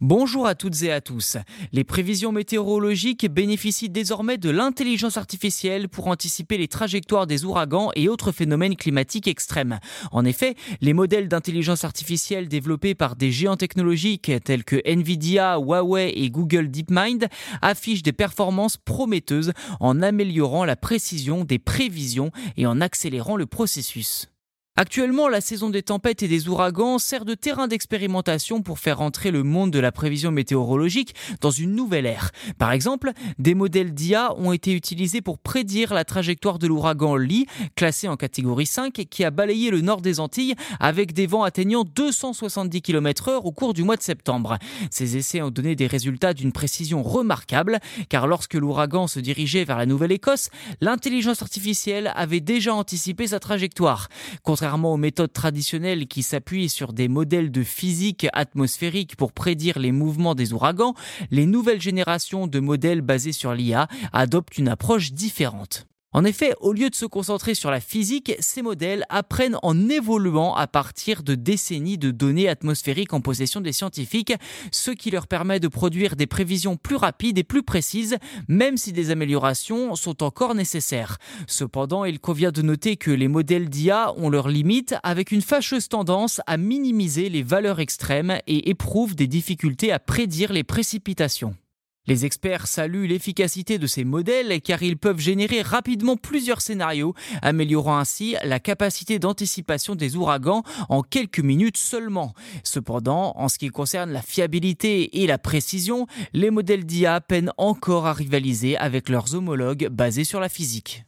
Bonjour à toutes et à tous. Les prévisions météorologiques bénéficient désormais de l'intelligence artificielle pour anticiper les trajectoires des ouragans et autres phénomènes climatiques extrêmes. En effet, les modèles d'intelligence artificielle développés par des géants technologiques tels que Nvidia, Huawei et Google DeepMind affichent des performances prometteuses en améliorant la précision des prévisions et en accélérant le processus. Actuellement, la saison des tempêtes et des ouragans sert de terrain d'expérimentation pour faire entrer le monde de la prévision météorologique dans une nouvelle ère. Par exemple, des modèles d'IA ont été utilisés pour prédire la trajectoire de l'ouragan Lee, classé en catégorie 5, qui a balayé le nord des Antilles avec des vents atteignant 270 km/h au cours du mois de septembre. Ces essais ont donné des résultats d'une précision remarquable, car lorsque l'ouragan se dirigeait vers la Nouvelle-Écosse, l'intelligence artificielle avait déjà anticipé sa trajectoire. Aux méthodes traditionnelles qui s'appuient sur des modèles de physique atmosphérique pour prédire les mouvements des ouragans, les nouvelles générations de modèles basés sur l'IA adoptent une approche différente. En effet, au lieu de se concentrer sur la physique, ces modèles apprennent en évoluant à partir de décennies de données atmosphériques en possession des scientifiques, ce qui leur permet de produire des prévisions plus rapides et plus précises, même si des améliorations sont encore nécessaires. Cependant, il convient de noter que les modèles d'IA ont leurs limites avec une fâcheuse tendance à minimiser les valeurs extrêmes et éprouvent des difficultés à prédire les précipitations. Les experts saluent l'efficacité de ces modèles car ils peuvent générer rapidement plusieurs scénarios, améliorant ainsi la capacité d'anticipation des ouragans en quelques minutes seulement. Cependant, en ce qui concerne la fiabilité et la précision, les modèles d'IA peinent encore à rivaliser avec leurs homologues basés sur la physique.